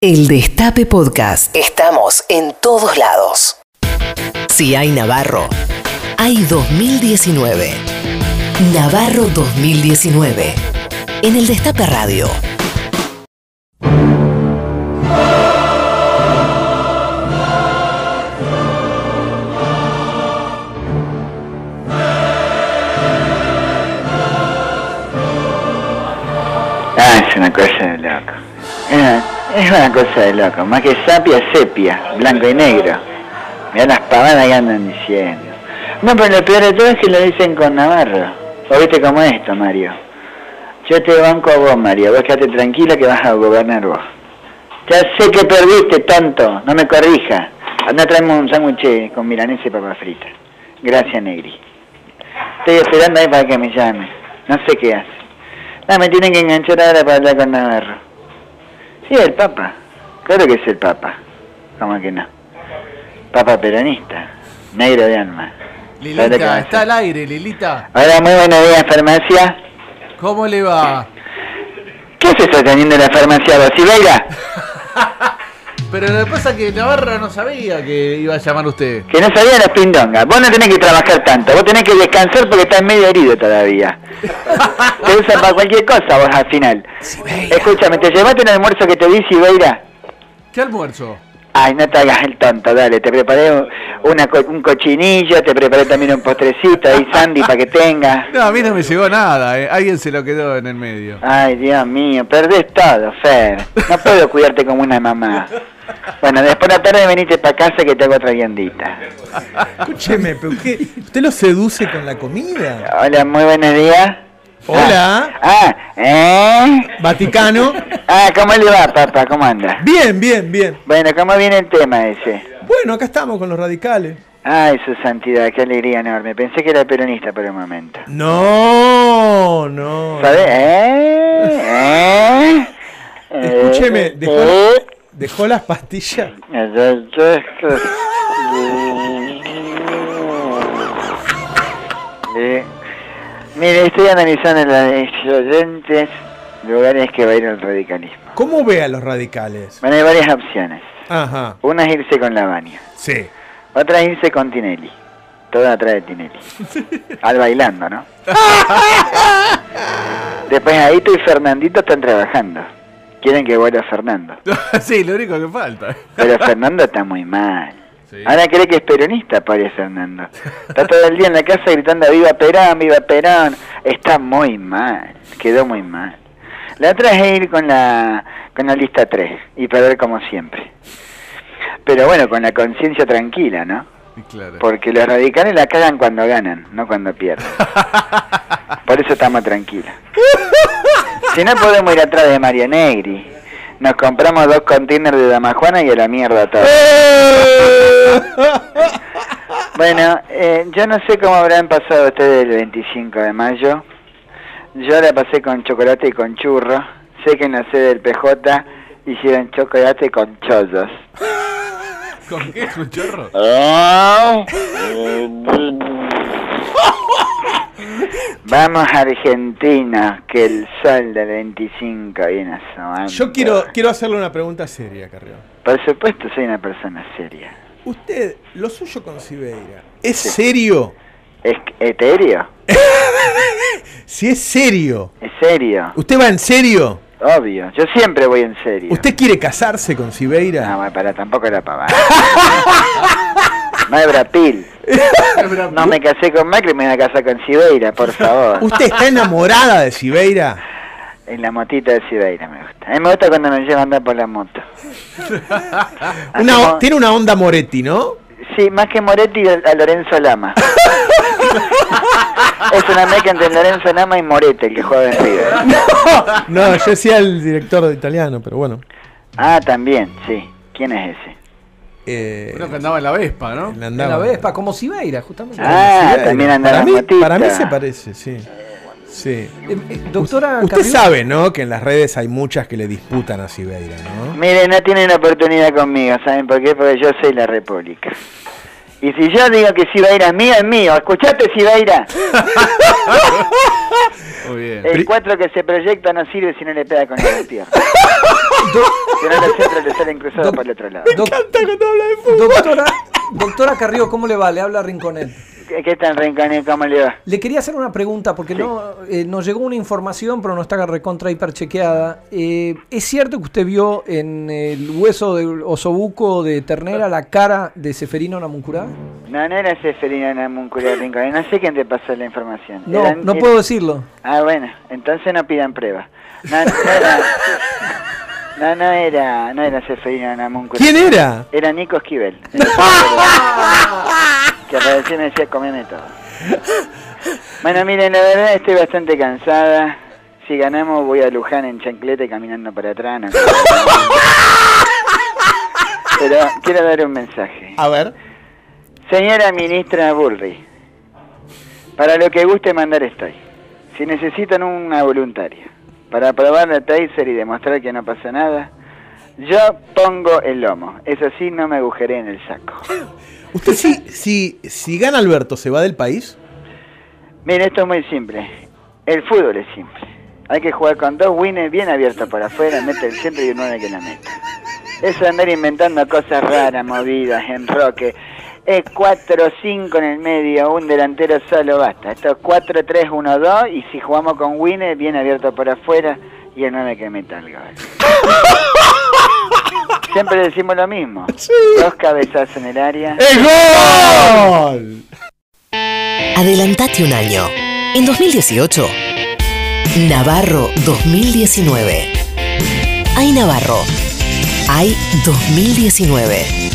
El Destape Podcast. Estamos en todos lados. Si hay Navarro, hay 2019. Navarro 2019. En el Destape Radio. Ah, es una cosa de loco. Una, es una cosa de loco. Más que sapia, sepia, blanco y negro. Mira las pavadas que andan diciendo. No, pero lo peor de todo es que lo dicen con Navarro. ¿O viste cómo es esto, Mario? Yo te banco a vos, Mario. Vos quedate tranquila que vas a gobernar vos. Ya sé que perdiste, tonto. No me corrija. Anda, traemos un sándwich con milanesa y papa frita. Gracias, Negri. Estoy esperando ahí para que me llame. No sé qué hace. No, me tienen que enganchar ahora para hablar con Navarro. Sí, el Papa. Claro que es el Papa. ¿Cómo que no? Papa peronista. Negro de alma. ¿Sabe lo que va a Lilita, está al aire, Lilita. Hola, muy buenos días, farmacia. ¿Cómo le va? ¿Qué haces sosteniendo la farmacia vos, Silveira? Pero lo que pasa es que Navarra no sabía que iba a llamar usted. Que no sabía las pindongas. Vos no tenés que trabajar tanto. Vos tenés que descansar porque estás medio herido todavía. te usan para cualquier cosa vos al final. Escúchame, ¿te llevaste un almuerzo que te di, Silveira? ¿Qué almuerzo? Ay, no te hagas el tonto, dale. Te preparé un, una un cochinillo, te preparé también un postrecito ahí, Sandy, para que tengas. No, a mí no me llegó nada, eh. alguien se lo quedó en el medio. Ay, Dios mío, perdés todo, Fer. No puedo cuidarte como una mamá. Bueno, después de la tarde venite para casa que te hago otra viandita. Escúcheme, pero qué, ¿usted lo seduce con la comida? Hola, muy buenos días. Hola. Ah, ¿eh? Vaticano. Ah, ¿cómo le va, papá? ¿Cómo anda? Bien, bien, bien. Bueno, ¿cómo viene el tema ese? Bueno, acá estamos con los radicales. Ay, su santidad, qué alegría enorme. Pensé que era peronista por un momento. No, no. ¿Sabes? ¿Eh? ¿Eh? Escúcheme, Eh, dejó, las pastillas. Mire, estoy analizando los diferentes lugares que va a ir el radicalismo. ¿Cómo ve a los radicales? Bueno, hay varias opciones. Ajá, Una es irse con Lavania. sí. Otra es irse con Tinelli. Toda atrás de Tinelli. Al bailando, ¿no? Después Aito y Fernandito están trabajando. Quieren que vuelva Fernando. sí, lo único que falta. Pero Fernando está muy mal. Sí. Ahora cree que es peronista, pobre Fernando. Está todo el día en la casa gritando viva Perón, viva Perón. Está muy mal, quedó muy mal. La otra es ir con la, con la lista 3 y perder como siempre. Pero bueno, con la conciencia tranquila, ¿no? Claro. Porque los radicales la cagan cuando ganan, no cuando pierden. Por eso estamos tranquilos. Si no podemos ir atrás de María Negri. Nos compramos dos containers de damajuana y a la mierda todo. Bueno, eh, yo no sé cómo habrán pasado ustedes el 25 de mayo. Yo la pasé con chocolate y con churro. Sé que en la sede del PJ hicieron chocolate con chollos. ¿Con qué, con chorro? Vamos a Argentina, que el sol del 25 viene asomando. Yo quiero, quiero hacerle una pregunta seria, Carrión. Por supuesto, soy una persona seria. Usted, lo suyo con Sibeira, ¿es serio? ¿Es etéreo? Si es serio, ¿Es serio? ¿usted va en serio? Obvio. Yo siempre voy en serio. ¿Usted quiere casarse con No, Sibeira? bueno, para tampoco era pavada. no es. No me casé con Macri, me voy a casar con Sibeira, por favor. ¿Usted está enamorada de Sibeira? En la motita de Sibeira me gusta. A mí me gusta cuando me llevan a andar por la moto. Así Una- como- tiene una onda Moretti, ¿no? Sí, más que Moretti a a Lorenzo Lama. es una mezcla entre Lorenzo Lama y Moretti, el que juega en River. No, yo decía el director de italiano, pero bueno. Ah, también, sí. ¿Quién es ese? Eh, Uno que andaba en la Vespa, ¿no? En andaba- la Vespa, como Sibeira, justamente. Ah, Sibeira. también anda para en mí, para mí se parece, sí. Sí. Eh, eh, doctora Usted Carrión, sabe, ¿no? Que en las redes hay muchas que le disputan a Sibeira, ¿no? Mire, no tienen oportunidad conmigo, ¿saben por qué? Porque yo soy la República. Y si yo digo que Sibeira es mío, es mío. ¿Escuchaste, Sibeira? Muy bien. El 4 que se proyecta no sirve si no le pega con la pierna. si no los centros le salen cruzados para el otro lado. Doc- doctora, doctora Carrió, ¿cómo le va? Le habla Rinconet. ¿Qué, tan rinconé? ¿Cómo le va? Le quería hacer una pregunta porque Sí. no eh, nos llegó una información, pero no está recontra hiper chequeada. Eh, ¿Es cierto que usted vio en el hueso del osobuco de ternera la cara de Seferino Namuncurá? No, no era Seferino Namuncurá Rinconé. No sé quién te pasó la información. No, no puedo decirlo. Ah, bueno, entonces no pidan pruebas. No, no era... No, no era, no era Seferino Namuncurá. ¿Quién era? Era Nico Esquivel. me decía, comeme todo. Bueno, miren, la verdad estoy bastante cansada. Si ganamos voy a Luján en chancleta y caminando para atrás. no Pero quiero dar un mensaje. A ver. Señora ministra Bullrich, para lo que guste mandar estoy. Si necesitan una voluntaria para probar la taser y demostrar que no pasa nada, yo pongo el lomo. Eso sí, no me agujeré en el saco. ¿Usted si, si, si gana Alberto se va del país? Mire, esto es muy simple. El fútbol es simple. Hay que jugar con dos winners bien abiertos por afuera, mete el centro y un 9 que la meta. Eso de andar inventando cosas raras, movidas, enroque. Es 4-5 en el medio, un delantero solo basta. Esto es 4-3-1-2 y si jugamos con winners bien abiertos por afuera y el 9 que meta el gol. Siempre decimos lo mismo. Dos cabezazos en el área. ¡El gol! Adelantate un año. En 2018, Navarro 2019. Hay Navarro. Hay 2019.